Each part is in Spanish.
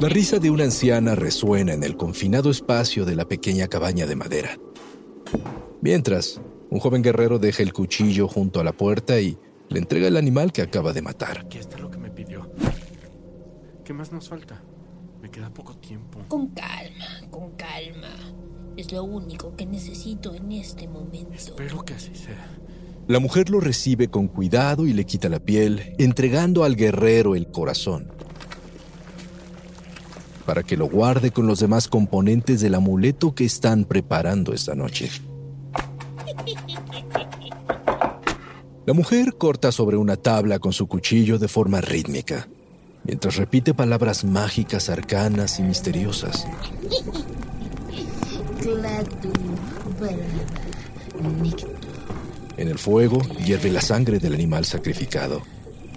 La risa de una anciana resuena en el confinado espacio de la pequeña cabaña de madera. Mientras, un joven guerrero deja el cuchillo junto a la puerta y le entrega el animal que acaba de matar. Aquí está lo que me pidió. ¿Qué más nos falta? Me queda poco tiempo. Con calma, con calma. Es lo único que necesito en este momento. Espero que así sea. La mujer lo recibe con cuidado y le quita la piel, entregando al guerrero el corazón para que lo guarde con los demás componentes del amuleto que están preparando esta noche. La mujer corta sobre una tabla con su cuchillo de forma rítmica, mientras repite palabras mágicas, arcanas y misteriosas. En el fuego hierve la sangre del animal sacrificado,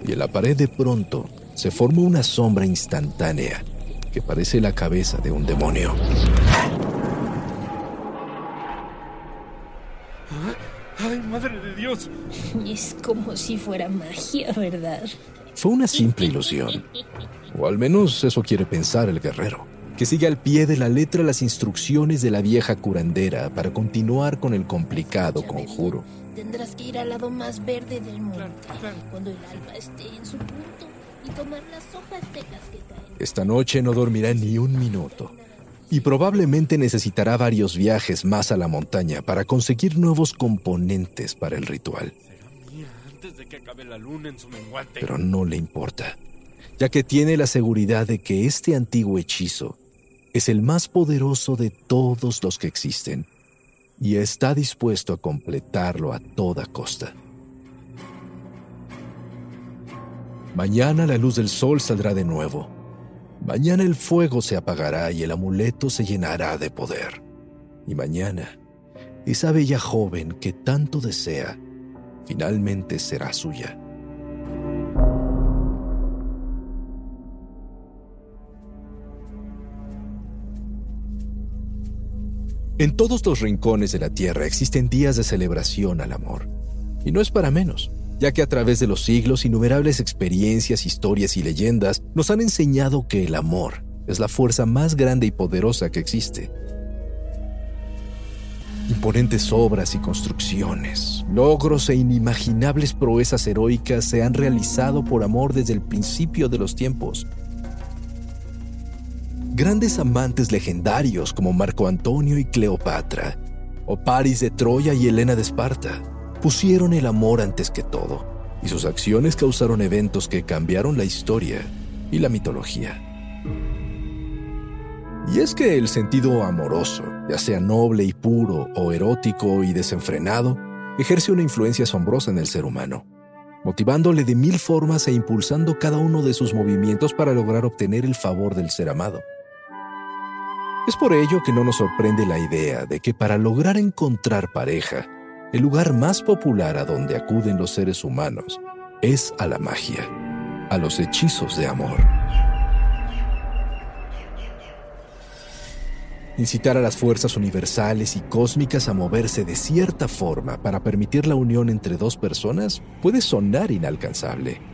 y en la pared de pronto se forma una sombra instantánea que parece la cabeza de un demonio. ¡Ay, madre de Dios! Es como si fuera magia, ¿verdad? Fue una simple ilusión. O al menos eso quiere pensar el guerrero, que sigue al pie de la letra las instrucciones de la vieja curandera para continuar con el complicado conjuro. Tendrás que ir al lado más verde del monte, cuando el alba esté en su punto, y las. Esta noche no dormirá ni un minuto y probablemente necesitará varios viajes más a la montaña para conseguir nuevos componentes para el ritual. Pero no le importa, ya que tiene la seguridad de que este antiguo hechizo es el más poderoso de todos los que existen y está dispuesto a completarlo a toda costa. Mañana la luz del sol saldrá de nuevo Mañana el fuego se apagará y el amuleto se llenará de poder. Y mañana, esa bella joven que tanto desea, finalmente será suya. En todos los rincones de la Tierra existen días de celebración al amor. Y no es para menos ya que a través de los siglos innumerables experiencias, historias y leyendas nos han enseñado que el amor es la fuerza más grande y poderosa que existe. Imponentes obras y construcciones, logros e inimaginables proezas heroicas se han realizado por amor desde el principio de los tiempos. Grandes amantes legendarios como Marco Antonio y Cleopatra, o Paris de Troya y Helena de Esparta, pusieron el amor antes que todo, y sus acciones causaron eventos que cambiaron la historia y la mitología. Y es que el sentido amoroso, ya sea noble y puro o erótico y desenfrenado, ejerce una influencia asombrosa en el ser humano, motivándole de mil formas e impulsando cada uno de sus movimientos para lograr obtener el favor del ser amado. Es por ello que no nos sorprende la idea de que para lograr encontrar pareja, el lugar más popular a donde acuden los seres humanos es a la magia, a los hechizos de amor. Incitar a las fuerzas universales y cósmicas a moverse de cierta forma para permitir la unión entre dos personas puede sonar inalcanzable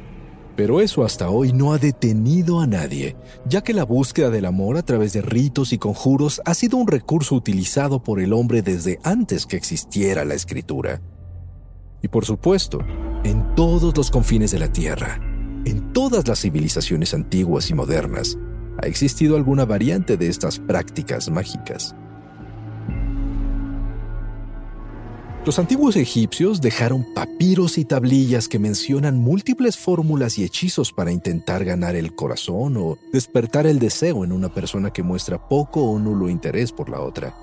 pero eso hasta hoy no ha detenido a nadie, ya que la búsqueda del amor a través de ritos y conjuros ha sido un recurso utilizado por el hombre desde antes que existiera la escritura. Y por supuesto, en todos los confines de la Tierra, en todas las civilizaciones antiguas y modernas, ha existido alguna variante de estas prácticas mágicas. Los antiguos egipcios dejaron papiros y tablillas que mencionan múltiples fórmulas y hechizos para intentar ganar el corazón o despertar el deseo en una persona que muestra poco o nulo interés por la otra.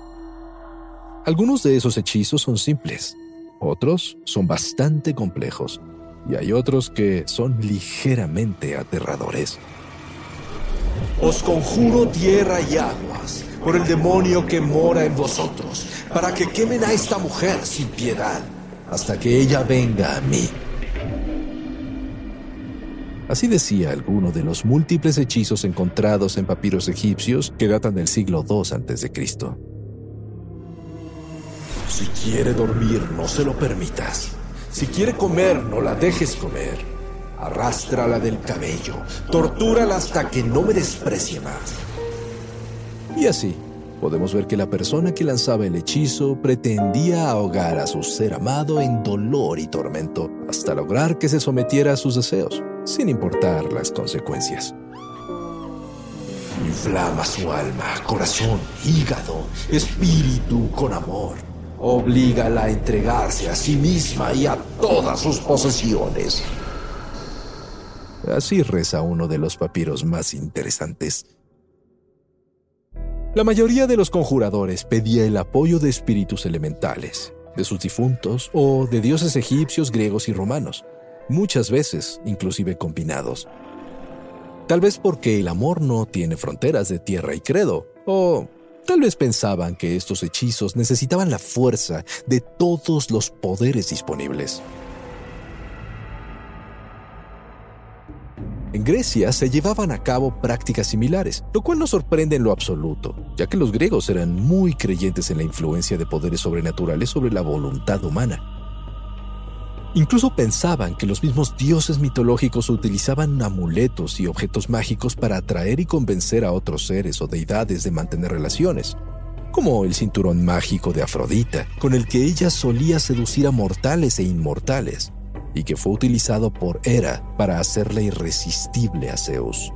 Algunos de esos hechizos son simples, otros son bastante complejos y hay otros que son ligeramente aterradores. Os conjuro tierra y aguas por el demonio que mora en vosotros, para que quemen a esta mujer sin piedad, hasta que ella venga a mí. Así decía alguno de los múltiples hechizos encontrados en papiros egipcios que datan del siglo II a.C. Si quiere dormir, no se lo permitas. Si quiere comer, no la dejes comer. Arrástrala del cabello, tortúrala hasta que no me desprecie más. Y así, podemos ver que la persona que lanzaba el hechizo pretendía ahogar a su ser amado en dolor y tormento hasta lograr que se sometiera a sus deseos sin importar las consecuencias. Inflama su alma, corazón, hígado, espíritu con amor. Oblígala a entregarse a sí misma y a todas sus posesiones. Así reza uno de los papiros más interesantes. La mayoría de los conjuradores pedía el apoyo de espíritus elementales, de sus difuntos o de dioses egipcios, griegos y romanos muchas veces inclusive combinados. Tal vez porque el amor no tiene fronteras de tierra y credo, o tal vez pensaban que estos hechizos necesitaban la fuerza de todos los poderes disponibles. En Grecia se llevaban a cabo prácticas similares, lo cual no sorprende en lo absoluto, ya que los griegos eran muy creyentes en la influencia de poderes sobrenaturales sobre la voluntad humana. Incluso pensaban que los mismos dioses mitológicos utilizaban amuletos y objetos mágicos para atraer y convencer a otros seres o deidades de mantener relaciones, como el cinturón mágico de Afrodita, con el que ella solía seducir a mortales e inmortales, y que fue utilizado por Hera para hacerle irresistible a Zeus.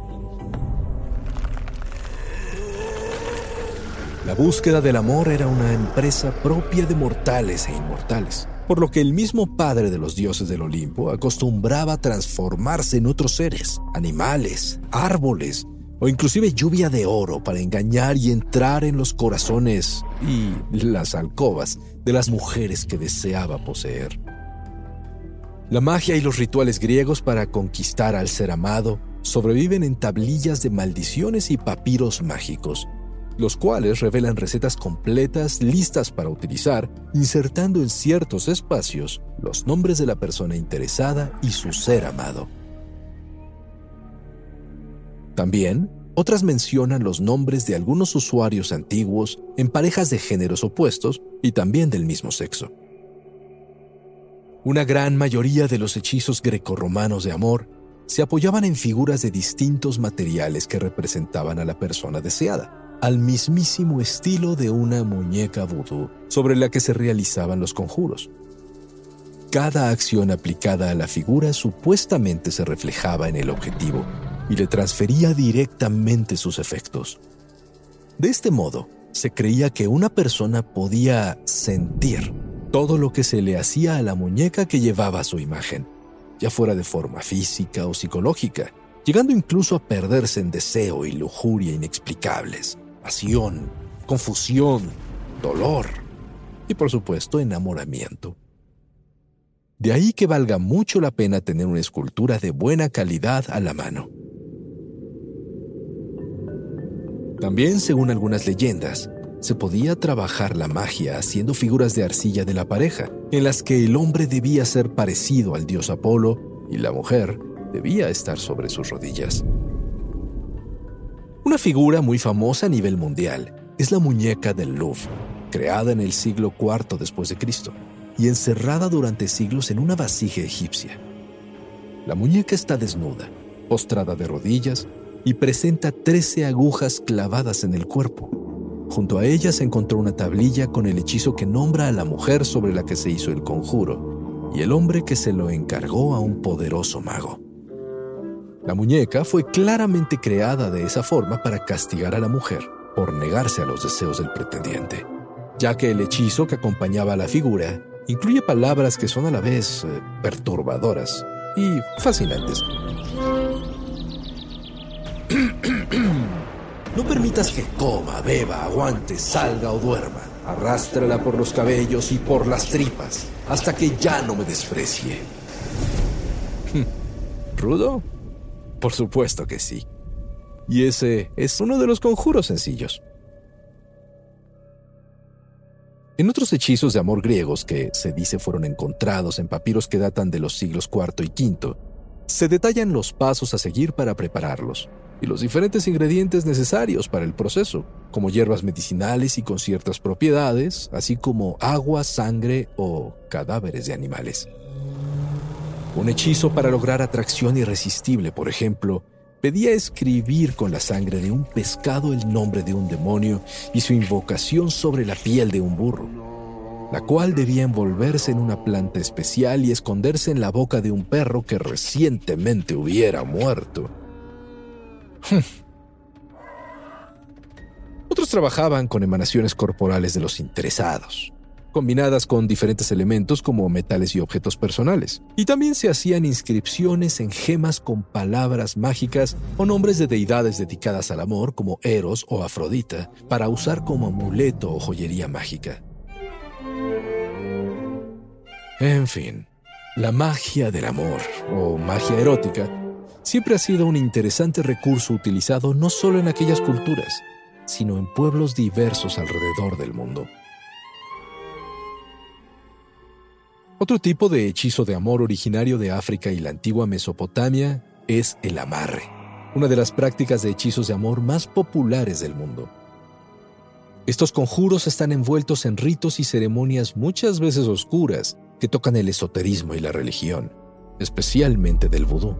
La búsqueda del amor era una empresa propia de mortales e inmortales por lo que el mismo padre de los dioses del Olimpo acostumbraba transformarse en otros seres, animales, árboles o inclusive lluvia de oro para engañar y entrar en los corazones y las alcobas de las mujeres que deseaba poseer. La magia y los rituales griegos para conquistar al ser amado sobreviven en tablillas de maldiciones y papiros mágicos, los cuales revelan recetas completas listas para utilizar, insertando en ciertos espacios los nombres de la persona interesada y su ser amado. También, otras mencionan los nombres de algunos usuarios antiguos en parejas de géneros opuestos y también del mismo sexo. Una gran mayoría de los hechizos grecorromanos de amor se apoyaban en figuras de distintos materiales que representaban a la persona deseada al mismísimo estilo de una muñeca vudú sobre la que se realizaban los conjuros. Cada acción aplicada a la figura supuestamente se reflejaba en el objetivo y le transfería directamente sus efectos. De este modo, se creía que una persona podía sentir todo lo que se le hacía a la muñeca que llevaba su imagen, ya fuera de forma física o psicológica, llegando incluso a perderse en deseo y lujuria inexplicables pasión, confusión, dolor y por supuesto enamoramiento. De ahí que valga mucho la pena tener una escultura de buena calidad a la mano. También, según algunas leyendas, se podía trabajar la magia haciendo figuras de arcilla de la pareja, en las que el hombre debía ser parecido al dios Apolo y la mujer debía estar sobre sus rodillas. Una figura muy famosa a nivel mundial es la muñeca del Louvre, creada en el siglo IV después de Cristo y encerrada durante siglos en una vasija egipcia. La muñeca está desnuda, postrada de rodillas y presenta 13 agujas clavadas en el cuerpo. Junto a ella se encontró una tablilla con el hechizo que nombra a la mujer sobre la que se hizo el conjuro y el hombre que se lo encargó a un poderoso mago. La muñeca fue claramente creada de esa forma para castigar a la mujer por negarse a los deseos del pretendiente, ya que el hechizo que acompañaba a la figura incluye palabras que son a la vez eh, perturbadoras y fascinantes. No permitas que coma, beba, aguante, salga o duerma. Arrástrala por los cabellos y por las tripas hasta que ya no me desprecie. ¿Rudo? Por supuesto que sí. Y ese es uno de los conjuros sencillos. En otros hechizos de amor griegos que se dice fueron encontrados en papiros que datan de los siglos IV y V, se detallan los pasos a seguir para prepararlos y los diferentes ingredientes necesarios para el proceso, como hierbas medicinales y con ciertas propiedades, así como agua, sangre o cadáveres de animales. Un hechizo para lograr atracción irresistible, por ejemplo, pedía escribir con la sangre de un pescado el nombre de un demonio y su invocación sobre la piel de un burro, la cual debía envolverse en una planta especial y esconderse en la boca de un perro que recientemente hubiera muerto. Otros trabajaban con emanaciones corporales de los interesados, combinadas con diferentes elementos como metales y objetos personales. Y también se hacían inscripciones en gemas con palabras mágicas o nombres de deidades dedicadas al amor como Eros o Afrodita para usar como amuleto o joyería mágica. En fin, la magia del amor o magia erótica siempre ha sido un interesante recurso utilizado no solo en aquellas culturas, sino en pueblos diversos alrededor del mundo. Otro tipo de hechizo de amor originario de África y la antigua Mesopotamia es el amarre, una de las prácticas de hechizos de amor más populares del mundo. Estos conjuros están envueltos en ritos y ceremonias muchas veces oscuras que tocan el esoterismo y la religión, especialmente del vudú.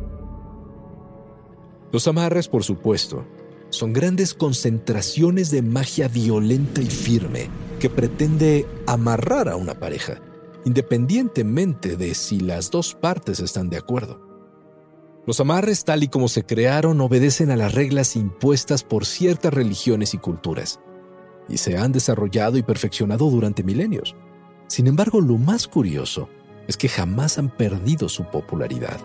Los amarres, por supuesto, son grandes concentraciones de magia violenta y firme que pretende amarrar a una pareja independientemente de si las dos partes están de acuerdo. Los amarres tal y como se crearon obedecen a las reglas impuestas por ciertas religiones y culturas, y se han desarrollado y perfeccionado durante milenios. Sin embargo, lo más curioso es que jamás han perdido su popularidad.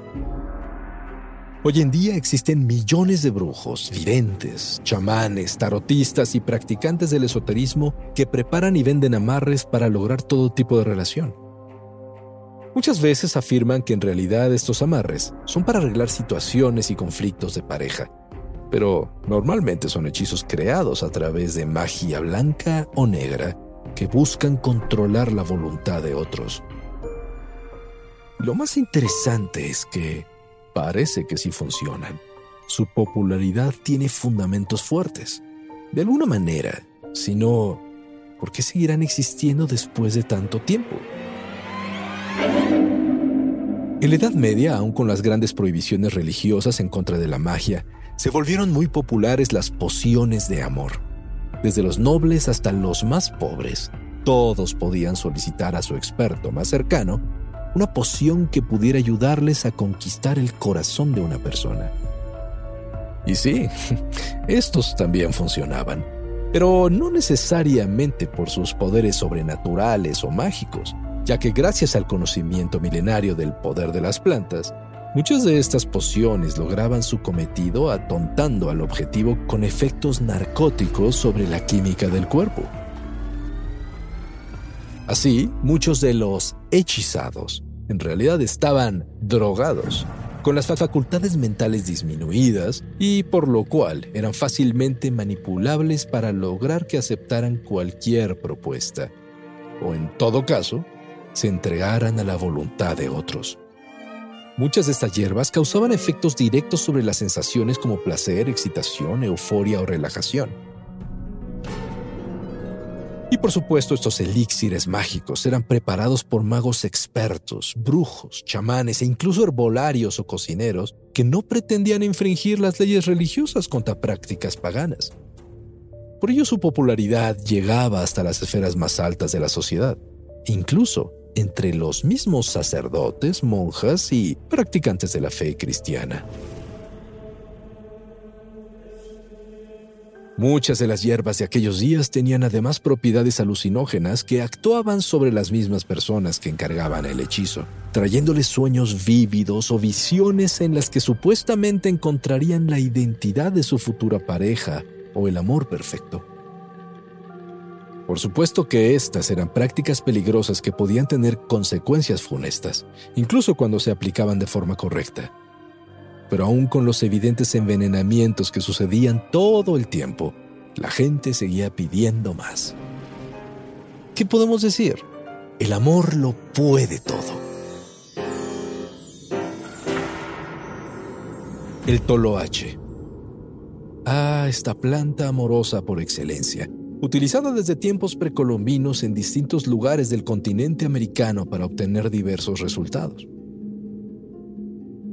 Hoy en día existen millones de brujos, videntes, chamanes, tarotistas y practicantes del esoterismo que preparan y venden amarres para lograr todo tipo de relación. Muchas veces afirman que en realidad estos amarres son para arreglar situaciones y conflictos de pareja, pero normalmente son hechizos creados a través de magia blanca o negra que buscan controlar la voluntad de otros. Lo más interesante es que parece que sí funcionan. Su popularidad tiene fundamentos fuertes. De alguna manera, si no, ¿por qué seguirán existiendo después de tanto tiempo? En la Edad Media, aun con las grandes prohibiciones religiosas en contra de la magia, se volvieron muy populares las pociones de amor. Desde los nobles hasta los más pobres, todos podían solicitar a su experto más cercano una poción que pudiera ayudarles a conquistar el corazón de una persona. Y sí, estos también funcionaban, pero no necesariamente por sus poderes sobrenaturales o mágicos ya que gracias al conocimiento milenario del poder de las plantas, muchas de estas pociones lograban su cometido atontando al objetivo con efectos narcóticos sobre la química del cuerpo. Así, muchos de los hechizados en realidad estaban drogados, con las facultades mentales disminuidas y por lo cual eran fácilmente manipulables para lograr que aceptaran cualquier propuesta, o en todo caso, se entregaran a la voluntad de otros. Muchas de estas hierbas causaban efectos directos sobre las sensaciones como placer, excitación, euforia o relajación. Por supuesto estos elixires mágicos eran preparados por magos expertos, brujos, chamanes e incluso herbolarios o cocineros que no pretendían infringir las leyes religiosas contra prácticas paganas. Por ello su popularidad llegaba hasta las esferas más altas de la sociedad. Incluso entre los mismos sacerdotes, monjas y practicantes de la fe cristiana. Muchas de las hierbas de aquellos días tenían además propiedades alucinógenas que actuaban sobre las mismas personas que encargaban el hechizo, trayéndoles sueños vívidos o visiones en las que supuestamente encontrarían la identidad de su futura pareja o el amor perfecto. Por supuesto que estas eran prácticas peligrosas que podían tener consecuencias funestas, incluso cuando se aplicaban de forma correcta. Pero aún con los evidentes envenenamientos que sucedían todo el tiempo, la gente seguía pidiendo más. ¿Qué podemos decir? El amor lo puede todo. El toloache. Ah, esta planta amorosa por excelencia, utilizada desde tiempos precolombinos en distintos lugares del continente americano para obtener diversos resultados.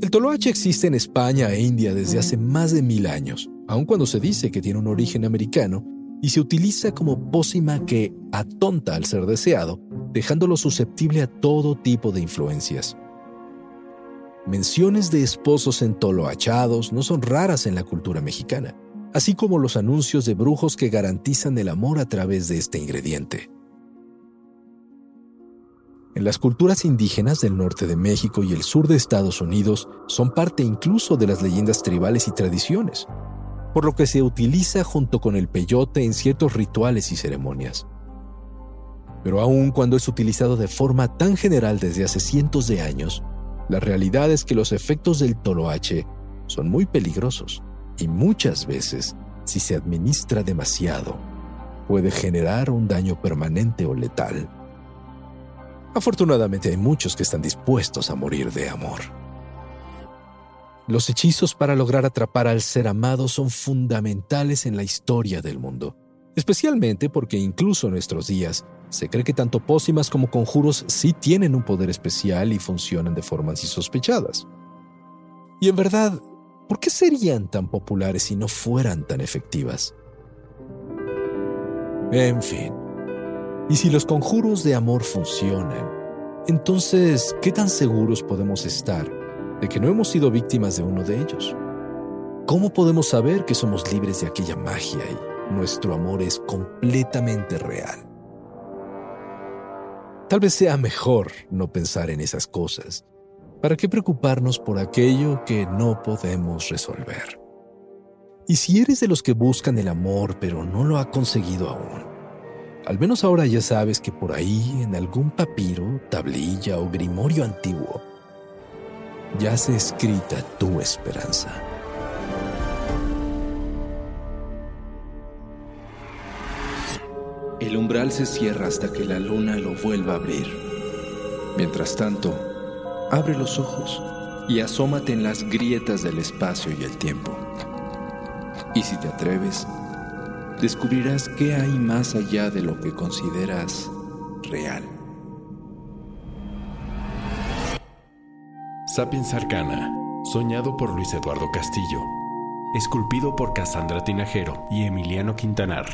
El toloache existe en España e India desde hace más de mil años, aun cuando se dice que tiene un origen americano, y se utiliza como pócima que atonta al ser deseado, dejándolo susceptible a todo tipo de influencias. Menciones de esposos entoloachados no son raras en la cultura mexicana, así como los anuncios de brujos que garantizan el amor a través de este ingrediente. En las culturas indígenas del norte de México y el sur de Estados Unidos son parte incluso de las leyendas tribales y tradiciones, por lo que se utiliza junto con el peyote en ciertos rituales y ceremonias. Pero aun cuando es utilizado de forma tan general desde hace cientos de años, la realidad es que los efectos del toloache son muy peligrosos y muchas veces, si se administra demasiado, puede generar un daño permanente o letal. Afortunadamente hay muchos que están dispuestos a morir de amor. Los hechizos para lograr atrapar al ser amado son fundamentales en la historia del mundo, especialmente porque incluso en nuestros días se cree que tanto pócimas como conjuros sí tienen un poder especial y funcionan de formas insospechadas. Y en verdad, ¿por qué serían tan populares si no fueran tan efectivas? En fin, y si los conjuros de amor funcionan, entonces, ¿qué tan seguros podemos estar de que no hemos sido víctimas de uno de ellos? ¿Cómo podemos saber que somos libres de aquella magia y nuestro amor es completamente real? Tal vez sea mejor no pensar en esas cosas. ¿Para qué preocuparnos por aquello que no podemos resolver? Y si eres de los que buscan el amor pero no lo ha conseguido aún, al menos ahora ya sabes que por ahí, en algún papiro, tablilla o grimorio antiguo, yace escrita tu esperanza. El umbral se cierra hasta que la luna lo vuelva a abrir. Mientras tanto, abre los ojos y asómate en las grietas del espacio y el tiempo. Y si te atreves, descubrirás qué hay más allá de lo que consideras real. Sapiens Arcana, soñado por Luis Eduardo Castillo, esculpido por Cassandra Tinajero y Emiliano Quintanar,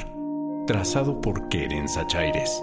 trazado por Keren Sachaires.